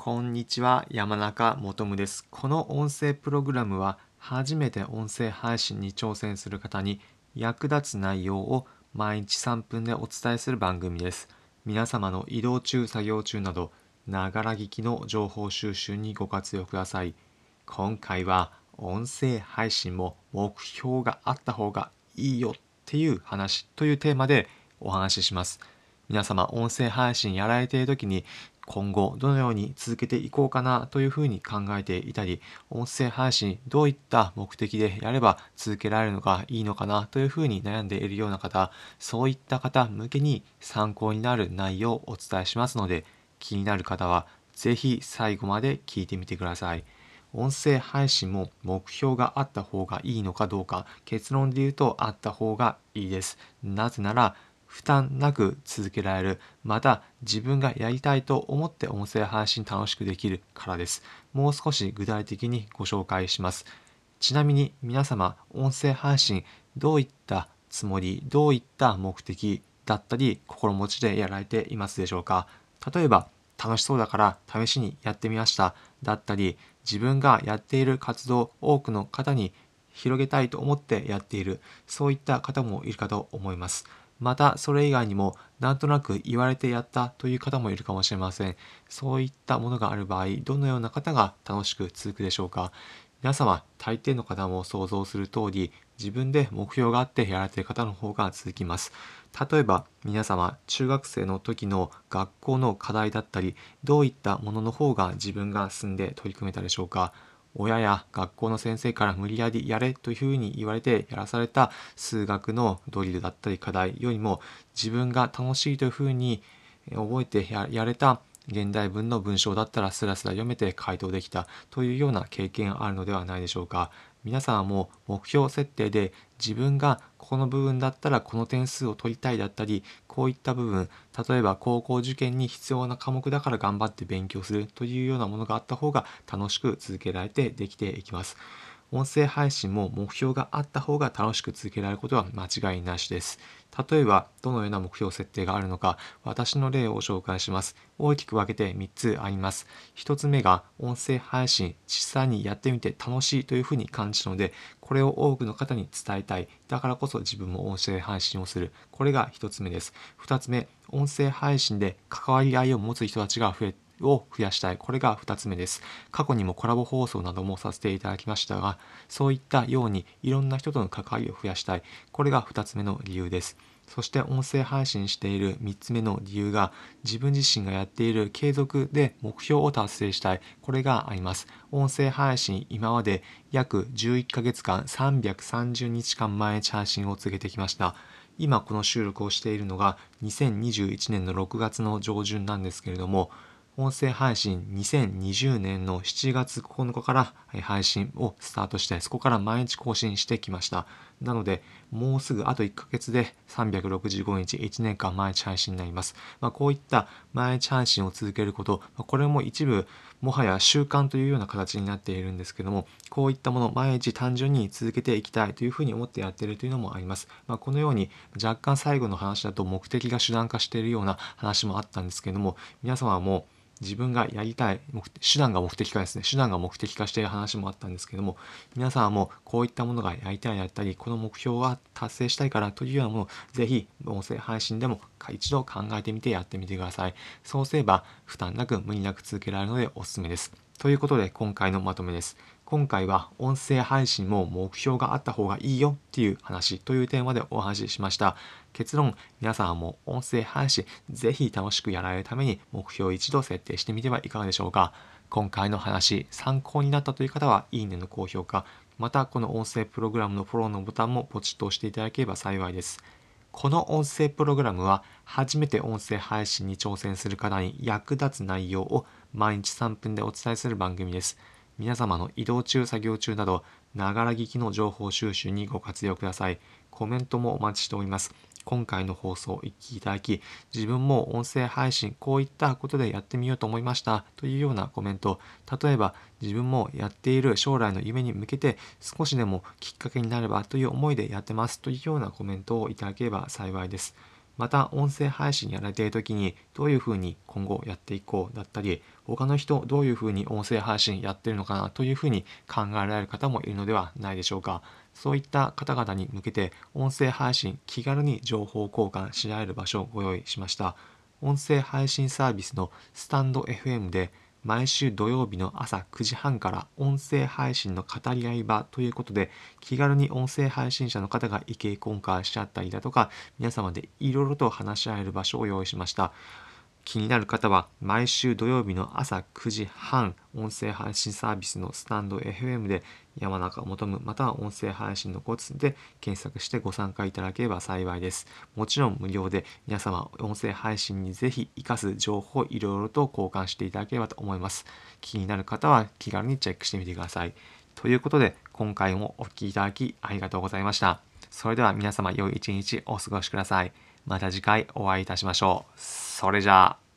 こんにちは山中もとむです。この音声プログラムは初めて音声配信に挑戦する方に役立つ内容を毎日3分でお伝えする番組です。皆様の移動中作業中などながら聞きの情報収集にご活用ください。今回は音声配信も目標があった方がいいよっていう話というテーマでお話しします。皆様音声配信やられている時に今後どのように続けていこうかなというふうに考えていたり音声配信どういった目的でやれば続けられるのかいいのかなというふうに悩んでいるような方そういった方向けに参考になる内容をお伝えしますので気になる方は是非最後まで聞いてみてください。音声配信も目標があった方がいいのかどうか結論で言うとあった方がいいです。なぜなら負担なく続けられるまた自分がやりたいと思って音声配信楽しくできるからです。もう少し具体的にご紹介します。ちなみに皆様音声配信どういったつもりどういった目的だったり心持ちでやられていますでしょうか？例えば楽しそうだから試しにやってみましただったり自分がやっている活動多くの方に広げたいと思ってやっているそういった方もいるかと思います。またそれ以外にもなんとなく言われてやったという方もいるかもしれません。そういったものがある場合どのような方が楽しく続くでしょうか？皆様大抵の方も想像する通り自分で目標があってやられている方の方が続きます。例えば皆様中学生の時の学校の課題だったりどういったものの方が自分が進んで取り組めたでしょうか？親や学校の先生から無理やりやれというふうに言われてやらされた数学のドリルだったり課題よりも自分が楽しいというふうに覚えてやれた現代文の文章だったらスラスラ読めて回答できたというような経験あるのではないでしょうか。皆さんはもう目標設定で自分がここの部分だったらこの点数を取りたいだったりこういった部分例えば高校受験に必要な科目だから頑張って勉強するというようなものがあった方が楽しく続けられてできていきます。音声配信も目標があった方が楽しく続けられることは間違いなしです。例えば、どのような目標設定があるのか、私の例を紹介します。大きく分けて3つあります。1つ目が、音声配信、実際にやってみて楽しいというふうに感じたので、これを多くの方に伝えたい。だからこそ自分も音声配信をする。これが1つ目です。2つ目、音声配信で関わり合いを持つ人たちが増えを増やしたい。これが2つ目です。過去にもコラボ放送などもさせていただきましたが、そういったようにいろんな人との関わりを増やしたい。これが2つ目の理由です。そして音声配信している3つ目の理由が自分自身がやっている継続で目標を達成したい。これがあります。音声配信今まで約11ヶ月間330日間毎日配信を続けてきました。今この収録をしているのが2021年の6月の上旬なんですけれども音声配信2020年の7月9日から配信をスタートして、そこから毎日更新してきました。なので、もうすぐあと1ヶ月で365日1年間毎日配信になります。まあ、こういった毎日配信を続けること、これも一部もはや習慣というような形になっているんですけども、こういったもの毎日単純に続けていきたいというふうに思ってやっているというのもあります。まあ、このように若干最後の話だと目的が手段化しているような話もあったんですけども、皆様はもう自分がやりたい手段が目的化ですね。手段が目的化している話もあったんですけども皆さんもこういったものがやりたいやったりこの目標は達成したいからというようなものをぜひ音声配信でも一度考えてみてやってみてください。そうすれば負担なく無理なく続けられるのでおすすめです。ということで今回のまとめです。今回は音声配信も目標があった方がいいよっていう話というテーマでお話ししました。結論、皆さんも音声配信ぜひ楽しくやられるために目標を一度設定してみてはいかがでしょうか。今回の話、参考になったという方はいいねの高評価、またこの音声プログラムのフォローのボタンもポチッと押していただければ幸いです。この音声プログラムは初めて音声配信に挑戦する方に役立つ内容を毎日3分でお伝えする番組です。皆様の移動中、作業中など、ながら聞きの情報収集にご活用ください。コメントもお待ちしております。今回の放送をお聞きいただき、自分も音声配信、こういったことでやってみようと思いましたというようなコメント、例えば自分もやっている将来の夢に向けて少しでもきっかけになればという思いでやってますというようなコメントをいただければ幸いです。また音声配信やられている時にどういうふうに今後やっていこうだったり他の人どういうふうに音声配信やってるのかなというふうに考えられる方もいるのではないでしょうか。そういった方々に向けて音声配信気軽に情報交換し合える場所をご用意しました。音声配信サービスのスタンド FM で毎週土曜日の朝9時半から音声配信の語り合い場ということで気軽に音声配信者の方が意見交換しちゃったりだとか皆様でいろいろと話し合える場所を用意しました。気になる方は毎週土曜日の朝9時半音声配信サービスのスタンド FM で山中求むまたは音声配信のコツで検索してご参加いただければ幸いです。もちろん無料で皆様音声配信にぜひ活かす情報をいろいろと交換していただければと思います。気になる方は気軽にチェックしてみてください。ということで今回もお聴きいただきありがとうございました。それでは皆様良い一日お過ごしください。また次回お会いいたしましょう。それじゃあ。